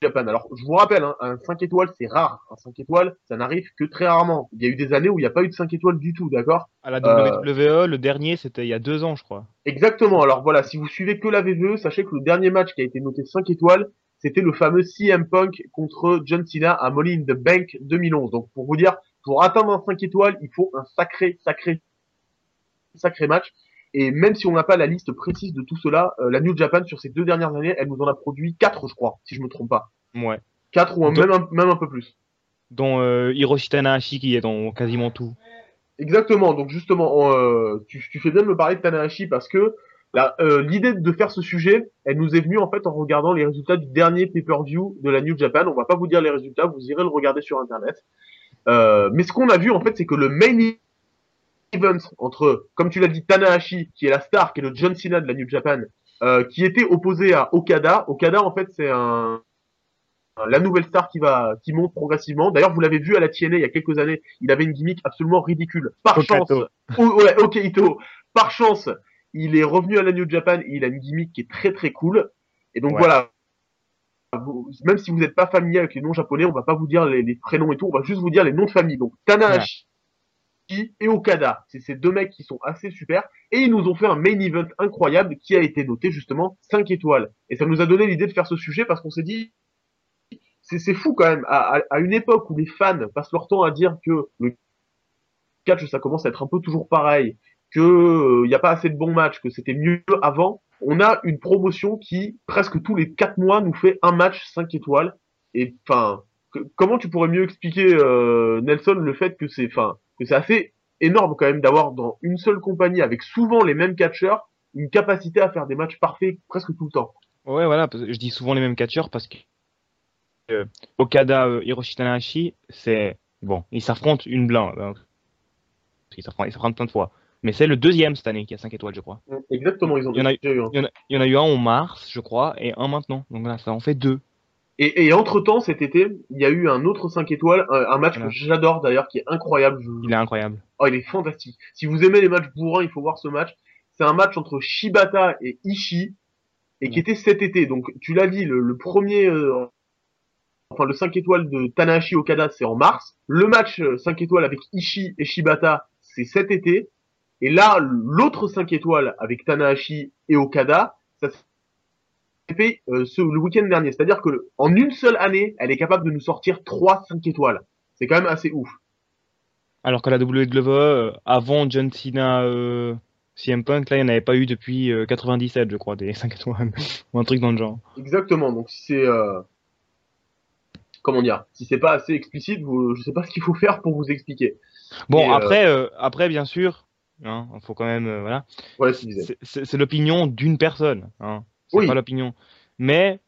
Japan. Alors, je vous rappelle, hein, un 5 étoiles, c'est rare. Un 5 étoiles, ça n'arrive que très rarement. Il y a eu des années où il n'y a pas eu de 5 étoiles du tout, d'accord?
À la
Euh,
WWE, le dernier, c'était il y a 2 ans, je crois.
Exactement. Alors voilà, si vous suivez que la VVE, sachez que le dernier match qui a été noté 5 étoiles, c'était le fameux CM Punk contre John Cena à Money in the Bank 2011. Donc pour vous dire, pour atteindre un 5 étoiles, il faut un sacré, sacré, sacré match. Et même si on n'a pas la liste précise de tout cela, euh, la New Japan sur ces deux dernières années, elle nous en a produit 4 je crois, si je me trompe pas.
Ouais.
4 ou un-
Donc-
même, un, même un peu plus.
Dont euh, Hiroshi Tanahashi qui est dans quasiment tout.
Exactement. Donc justement, euh, tu, tu fais bien de me parler de Tanahashi parce que l'idée de faire ce sujet, elle nous est venue en fait en regardant les résultats du dernier pay-per-view de la New Japan. On va pas vous dire les résultats, vous irez le regarder sur internet. Mais ce qu'on a vu en fait, c'est que le main event entre, comme tu l'as dit, Tanahashi, qui est la star, qui est le John Cena de la New Japan, euh, qui était opposé à Okada. Okada en fait, c'est un la nouvelle star qui va qui monte progressivement. D'ailleurs, vous l'avez vu à la TNA il y a quelques années, il avait une gimmick absolument ridicule. Par chance, Oh, ouais, ok Ito, par chance, il est revenu à la New Japan et il a une gimmick qui est très très cool. Et donc
Ouais.
voilà, Vous- même si vous n'êtes pas familier avec les noms japonais, on va pas vous dire les, les prénoms et tout, on va juste vous dire les noms de famille. Donc Tanahashi et Okada, c'est ces deux mecs qui sont assez super et ils nous ont fait un main event incroyable qui a été noté justement 5 étoiles. Et ça nous a donné l'idée de faire ce sujet parce qu'on s'est dit c'est fou quand même à, une époque où les fans passent leur temps à dire que le catch ça commence à être un peu toujours pareil, que il n'y a pas assez de bons matchs, que c'était mieux avant. On a une promotion qui presque tous les quatre mois nous fait un match 5 étoiles. Et enfin, comment tu pourrais mieux expliquer euh, Nelson le fait que c'est enfin que c'est assez énorme quand même d'avoir dans une seule compagnie avec souvent les mêmes catcheurs une capacité à faire des matchs parfaits presque tout le temps.
Ouais, voilà, je dis souvent les mêmes catcheurs parce que euh, Okada, euh, Hiroshi Tanahashi, c'est bon, ils s'affrontent une blinde. hein. Ils s'affrontent, ils s'affrontent plein de fois. Mais c'est le deuxième cette année qui a 5 étoiles, je crois.
Exactement, ils ont
Il y en a-
déjà eu un.
Il y, en a, il y en a eu un en mars, je crois, et un maintenant. Donc là, ça en fait deux.
Et, et entre temps, cet été, il y a eu un autre 5 étoiles, un, un match
Voilà.
que j'adore d'ailleurs, qui est incroyable. Je-
Il est incroyable.
Oh, il est fantastique. Si vous aimez les matchs bourrins, il faut voir ce match. C'est un match entre Shibata et Ishii, et qui était cet été. Donc, tu l'as dit, le, le premier, euh, enfin, le 5 étoiles de Tanahashi Okada, c'est en mars. Le match euh, 5 étoiles avec Ishii et Shibata, c'est cet été. Et là, l'autre 5 étoiles avec Tanahashi et Okada, ça fait euh, ce, le week-end dernier. C'est-à-dire que le- en une seule année, elle est capable de nous sortir 3 5 étoiles. C'est quand même assez ouf.
Alors que la WWE, euh, avant John Cena, euh, CM Punk, là, il n'y en avait pas eu depuis euh, 97, je crois, des 5 étoiles. Ou un truc dans le genre.
Exactement. Donc si c'est euh, comment dire, si c'est pas assez explicite, vous, je sais pas ce qu'il faut faire pour vous expliquer.
Bon,
Et, euh,
après, euh, après, bien sûr, hein, faut quand même, euh, voilà. C'est l'opinion d'une personne, hein. C'est
Oui.
pas l'opinion. Mais,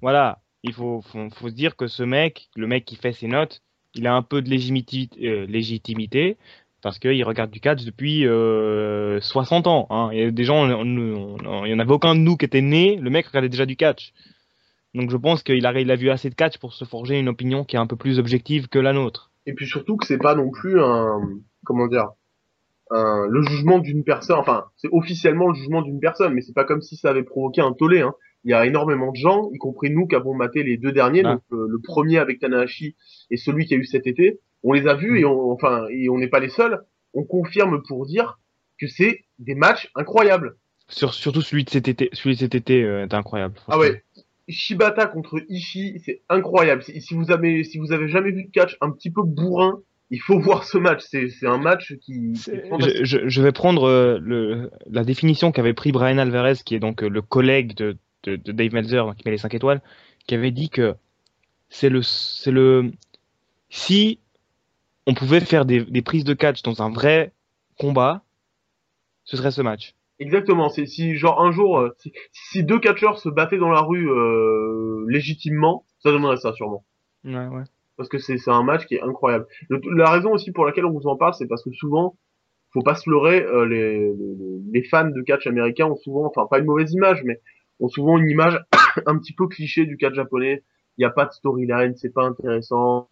voilà, il faut, faut, faut se dire que ce mec, le mec qui fait ses notes, il a un peu de légitimité, euh, légitimité parce qu'il regarde du catch depuis euh, 60 ans. Hein. Il y a des gens, il y en avait aucun de nous qui était né, le mec regardait déjà du catch. Donc je pense qu'il a, il a vu assez de catch pour se forger une opinion qui est un peu plus objective que la nôtre.
Et puis surtout que c'est pas non plus un comment dire un, le jugement d'une personne. Enfin, c'est officiellement le jugement d'une personne, mais c'est pas comme si ça avait provoqué un tollé. Hein. Il y a énormément de gens, y compris nous qui avons maté les deux derniers,
Ah.
donc euh, le premier avec Tanahashi et celui qui a eu cet été. On les a vus et on, enfin et on n'est pas les seuls. On confirme pour dire que c'est des matchs incroyables.
Sur, surtout celui de cet été, celui de cet été euh, est incroyable.
Ah ouais. Shibata contre Ishii, c'est incroyable. Si, si vous avez, si vous avez jamais vu de catch un petit peu bourrin, il faut voir ce match. C'est, un match qui.
Je, je- je vais prendre euh, le, la définition qu'avait pris Brian Alvarez, qui est donc euh, le collègue de, de, de Dave Meltzer, qui met les 5 étoiles, qui avait dit que c'est le, c'est le, si on pouvait faire des, des prises de catch dans un vrai combat, ce serait ce match.
Exactement. C'est si genre un jour, euh, si, si deux catcheurs se battaient dans la rue euh, légitimement, ça donnerait ça sûrement.
Ouais, ouais.
Parce que c'est, un match qui est incroyable. Le- la raison aussi pour laquelle on vous en parle, c'est parce que souvent, faut pas se leurrer, euh, les, les, fans de catch américain ont souvent, enfin pas une mauvaise image, mais ont souvent une image un petit peu cliché du catch japonais. Il n'y a pas de storyline, c'est pas intéressant.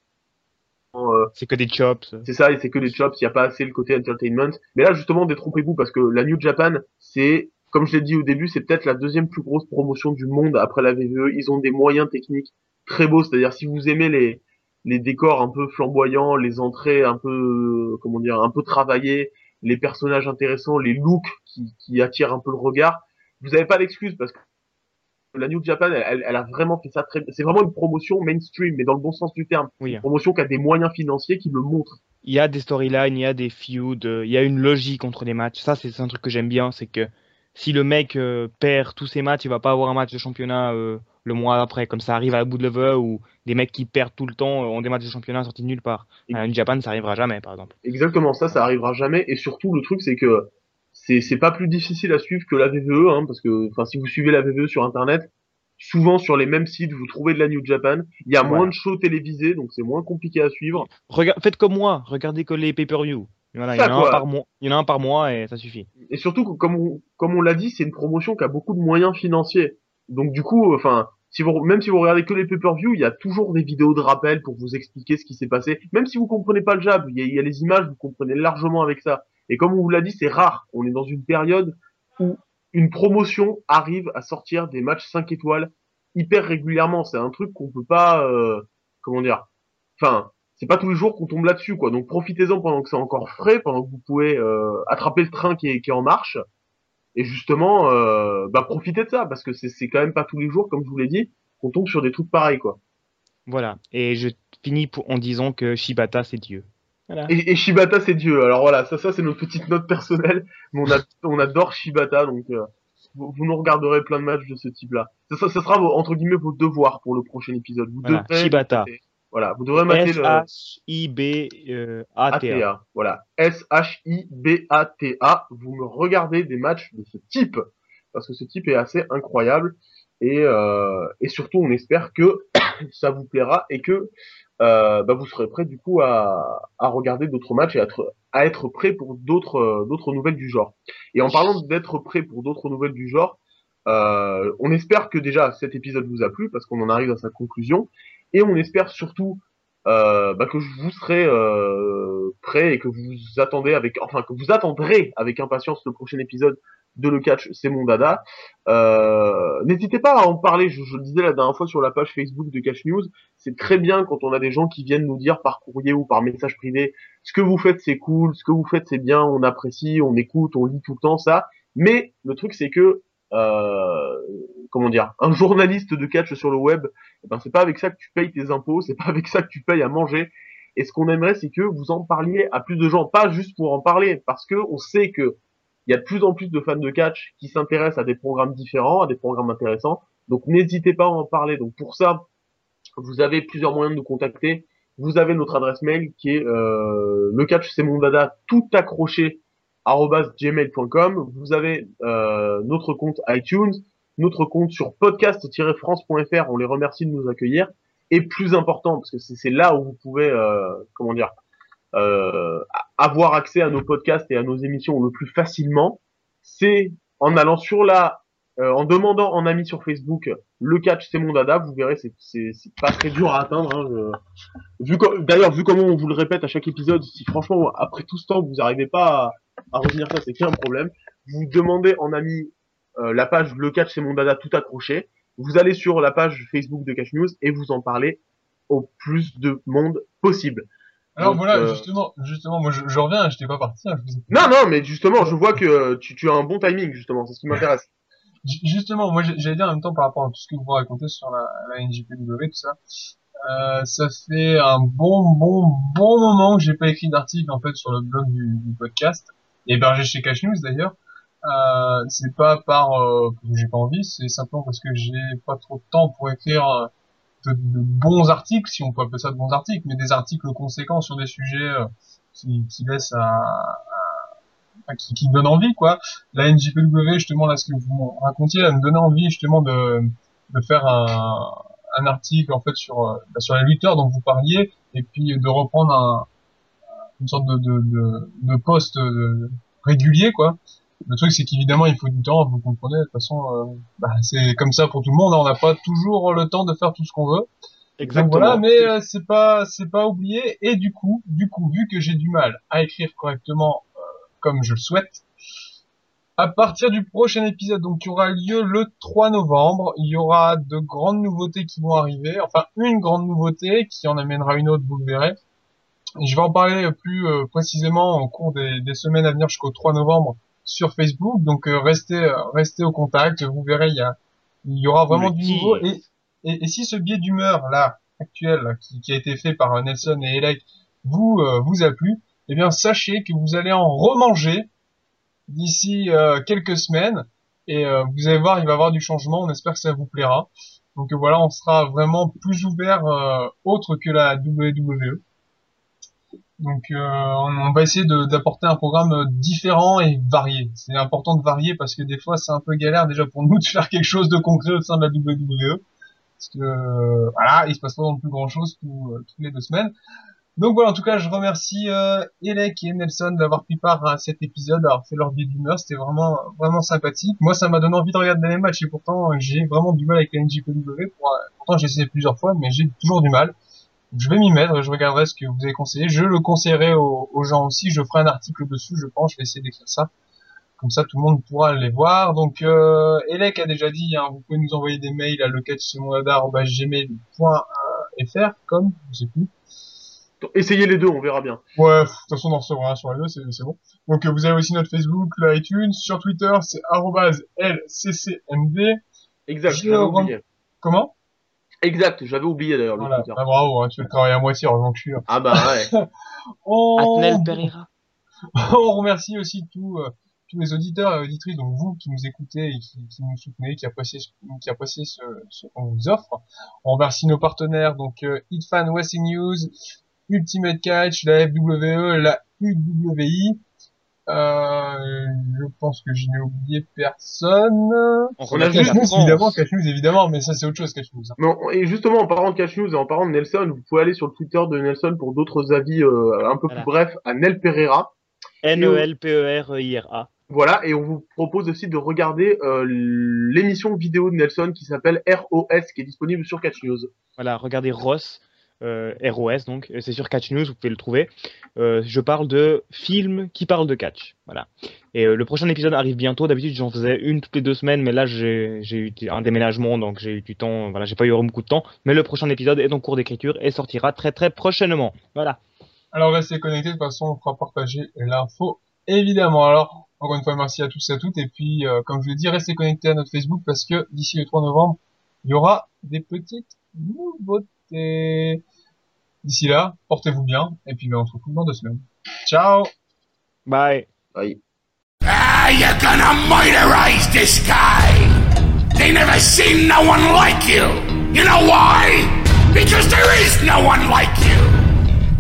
Euh,
C'est que des chops.
c'est ça, et c'est que des chops, il n'y a pas assez le côté entertainment. Mais là, justement, détrompez-vous, parce que la New Japan, c'est, comme je l'ai dit au début, c'est peut-être la deuxième plus grosse promotion du monde après la VVE. Ils ont des moyens techniques très beaux, c'est-à-dire si vous aimez les, les décors un peu flamboyants, les entrées un peu, comment dire, un peu travaillées, les personnages intéressants, les looks qui, qui attirent un peu le regard, vous n'avez pas d'excuse parce que la New Japan, elle, a vraiment fait ça très C'est vraiment une promotion mainstream, mais dans le bon sens du terme.
Oui.
Une promotion qui a des moyens financiers qui le montrent.
il y a des storylines, il y a des feuds, euh, il y a une logique entre les matchs. Ça, c'est c'est un truc que j'aime bien, c'est que si le mec euh, perd tous ses matchs, il va pas avoir un match de championnat euh, le mois après, comme ça arrive à bout de lever ou des mecs qui perdent tout le temps euh, ont des matchs de championnat sortis de nulle part. À New Japan, ça arrivera jamais, par exemple.
Exactement, ça, ça arrivera jamais. Et surtout, le truc, c'est que c'est pas plus difficile à suivre que la VVE, hein, parce que, si vous suivez la VVE sur Internet, souvent sur les mêmes sites, vous trouvez de la New Japan. Il y a moins de shows télévisés, donc c'est moins compliqué à suivre.
Rega- faites comme moi, regardez que les pay-per-view. Voilà, il y, en a un par mois, il y en a un par mois et ça suffit.
Et surtout, comme on, comme on l'a dit, c'est une promotion qui a beaucoup de moyens financiers. Donc du coup, enfin, même si vous regardez que les pay-per-view, il y a toujours des vidéos de rappel pour vous expliquer ce qui s'est passé. Même si vous comprenez pas le jab, il y a, les images, vous comprenez largement avec ça. Et comme on vous l'a dit, c'est rare. On est dans une période où une promotion arrive à sortir des matchs 5 étoiles hyper régulièrement. C'est un truc qu'on peut pas, euh, comment dire, enfin, c'est pas tous les jours qu'on tombe là-dessus, quoi. Donc profitez-en pendant que c'est encore frais, pendant que vous pouvez euh, attraper le train qui est en marche. Et justement, euh, bah profitez de ça, parce que c'est c'est quand même pas tous les jours, comme je vous l'ai dit, qu'on tombe sur des trucs pareils, quoi.
Voilà. Et je finis pour, en disant que Shibata, c'est Dieu. Voilà.
Et, et Shibata, c'est Dieu. Alors voilà, ça, ça c'est notre petite note personnelle, mais on, a, on adore Shibata, donc euh, vous, vous nous regarderez plein de matchs de ce type-là. Ça, ça, ça sera vos, entre guillemets vos devoirs pour le prochain épisode. Vous
Voilà,
devrez,
Shibata.
Voilà, vous devrez mater le
S-H-I-B-A-T-A.
ATA. Voilà, S-H-I-B-A-T-A. Vous me regardez des matchs de ce type, parce que ce type est assez incroyable. Et, euh, et surtout, on espère que ça vous plaira et que euh, bah, vous serez prêts du coup à, à regarder d'autres matchs et à être, à être prêts pour d'autres d'autres nouvelles du genre. Et en parlant d'être prêt pour d'autres nouvelles du genre, Euh, on espère que déjà cet épisode vous a plu parce qu'on en arrive à sa conclusion et on espère surtout euh, bah, que vous serez euh, prêts et que vous attendez avec, enfin que vous attendrez avec impatience le prochain épisode de Le Catch, c'est mon dada. Euh, N'hésitez pas à en parler, je, je, le disais la dernière fois sur la page Facebook de Catch News, c'est très bien quand on a des gens qui viennent nous dire par courrier ou par message privé, ce que vous faites c'est cool, ce que vous faites c'est bien, on apprécie, on écoute, on lit tout le temps ça, mais le truc c'est que euh, comment dire, un journaliste de catch sur le web, eh ben c'est pas avec ça que tu payes tes impôts, c'est pas avec ça que tu payes à manger. Et ce qu'on aimerait, c'est que vous en parliez à plus de gens, pas juste pour en parler, parce que on sait que il y a de plus en plus de fans de catch qui s'intéressent à des programmes différents, à des programmes intéressants. Donc n'hésitez pas à en parler. Donc pour ça, vous avez plusieurs moyens de nous contacter. Vous avez notre adresse mail qui est euh, le catch c'est mon dada tout accroché gmail.com. Vous avez euh, notre compte iTunes, notre compte sur podcast-france.fr. On les remercie de nous accueillir. Et plus important, parce que c'est là où vous pouvez, euh, comment dire, euh, avoir accès à nos podcasts et à nos émissions le plus facilement, c'est en allant sur la, en demandant en ami sur Facebook le catch c'est mon dada. Vous verrez, c'est pas très dur à atteindre. Hein, d'ailleurs, vu comment on vous le répète à chaque épisode, si franchement après tout ce temps vous n'arrivez pas à, à retenir ça, c'est qu'il y a un problème. Vous demandez en ami euh, la page le catch c'est mon dada tout accroché. Vous allez sur la page Facebook de Catch News et vous en parlez au plus de monde possible.
Alors Donc, voilà, euh... justement, justement, moi je, je reviens, j'étais pas parti. Hein,
non, non, mais justement, je vois que tu, tu as un bon timing, justement, c'est ce qui m'intéresse.
justement, moi j'allais dire en même temps par rapport à tout ce que vous racontez sur la, la NJPW, tout ça. Euh, ça fait un bon, bon, bon moment que j'ai pas écrit d'article en fait sur le blog du, du podcast, hébergé chez Cash News d'ailleurs. Euh, c'est pas par euh, j'ai pas envie, c'est simplement parce que j'ai pas trop de temps pour écrire euh, de, bons articles, si on peut appeler ça de bons articles, mais des articles conséquents sur des sujets euh, qui, qui laissent à, à qui, qui donnent envie quoi. La NJPW justement là ce que vous racontiez, elle me donnait envie justement de, de faire un, un article en fait sur bah, sur les lutteurs dont vous parliez et puis de reprendre un une sorte de de, de, de poste régulier quoi le truc, c'est qu'évidemment, il faut du temps, vous comprenez. De toute façon, euh, bah, c'est comme ça pour tout le monde. Hein. On n'a pas toujours le temps de faire tout ce qu'on veut.
Exactement.
Donc voilà, mais euh, c'est pas, c'est pas oublié. Et du coup, du coup, vu que j'ai du mal à écrire correctement euh, comme je le souhaite, à partir du prochain épisode, donc qui aura lieu le 3 novembre, il y aura de grandes nouveautés qui vont arriver. Enfin, une grande nouveauté qui en amènera une autre, vous le verrez. Je vais en parler plus précisément au cours des, des semaines à venir jusqu'au 3 novembre sur Facebook. Donc euh, restez euh, restez au contact. Vous verrez, il y a il y aura vraiment du nouveau. Et, et, et, si ce biais d'humeur là actuel qui, qui, a été fait par Nelson et Elec vous euh, vous a plu, eh bien sachez que vous allez en remanger d'ici euh, quelques semaines. Et euh, vous allez voir, il va y avoir du changement. On espère que ça vous plaira. Donc voilà, on sera vraiment plus ouvert autre que la WWE. Donc euh, on, va essayer d'apporter un programme différent et varié. C'est important de varier parce que des fois c'est un peu galère déjà pour nous de faire quelque chose de concret au sein de la WWE. Parce que euh, voilà, il se passe pas non plus grand chose tout, euh, toutes les deux semaines. Donc voilà, en tout cas je remercie euh, Elec et Nelson d'avoir pris part à cet épisode, d'avoir fait leur biais d'humeur, c'était vraiment vraiment sympathique. Moi ça m'a donné envie de regarder les matchs et pourtant j'ai vraiment du mal avec la NJPW. Pour, pourtant j'ai essayé plusieurs fois mais j'ai toujours du mal je vais m'y mettre, je regarderai ce que vous avez conseillé, je le conseillerai aux, aux, gens aussi, je ferai un article dessus, je pense, je vais essayer d'écrire ça. Comme ça, tout le monde pourra les voir. Donc, euh, Elec a déjà dit, hein, vous pouvez nous envoyer des mails à lequetchsemonadar.gmail.fr, comme, je sais plus.
Essayez les deux, on verra bien.
Ouais, de toute façon, on en recevra sur les deux, c'est bon. Donc, vous avez aussi notre Facebook, le iTunes, sur Twitter, c'est lccmd.
Exact, je
Comment?
Exact, j'avais oublié d'ailleurs le
voilà. Ah, bravo, hein, tu le travailles à moitié, heureusement que je suis là.
Ah bah ouais.
on... Pereira.
on remercie aussi tous euh, tous les auditeurs et auditrices, donc vous qui nous écoutez et qui, qui nous soutenez, qui appréciez, qui appréciez ce, ce qu'on vous offre. On remercie nos partenaires, donc euh, Hitfan Wrestling News, Ultimate Catch, la FWE, la UWI, euh, je pense que je n'ai oublié personne.
On, a juste
News, évidemment, Cash News, évidemment, mais ça c'est autre chose, Cash News.
Non, et justement, en parlant de Cash News et en parlant de Nelson, vous pouvez aller sur le Twitter de Nelson pour d'autres avis euh, un peu voilà. plus brefs à Nel Pereira.
N-E-L-P-E-R-I-R-A.
Voilà, et on vous propose aussi de regarder euh, l'émission vidéo de Nelson qui s'appelle ROS, qui est disponible sur Catch News.
Voilà, regardez Ross, euh, ROS donc, et c'est sur Catch News, vous pouvez le trouver. Euh, je parle de films qui parlent de catch. Voilà. Et euh, le prochain épisode arrive bientôt. D'habitude, j'en faisais une toutes les deux semaines, mais là, j'ai eu un déménagement, donc j'ai eu du temps. Voilà, j'ai pas eu beaucoup de temps. Mais le prochain épisode est en cours d'écriture et sortira très très prochainement. Voilà.
Alors restez connectés, de toute façon on fera partager l'info évidemment. Alors encore une fois merci à tous et à toutes et puis euh, comme je l'ai dit restez connectés à notre Facebook parce que d'ici le 3 novembre il y aura des petites nouveautés. D'ici là, portez-vous bien et puis ben, on se retrouve dans deux semaines. Ciao
Bye.
Bye.
Ah, you're gonna murderize this guy! They never seen no one like you! You know why? Because there is no one like you!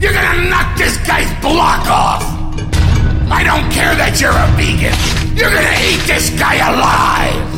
You're gonna knock this guy's block off! I don't care that you're a vegan! You're gonna eat this guy alive!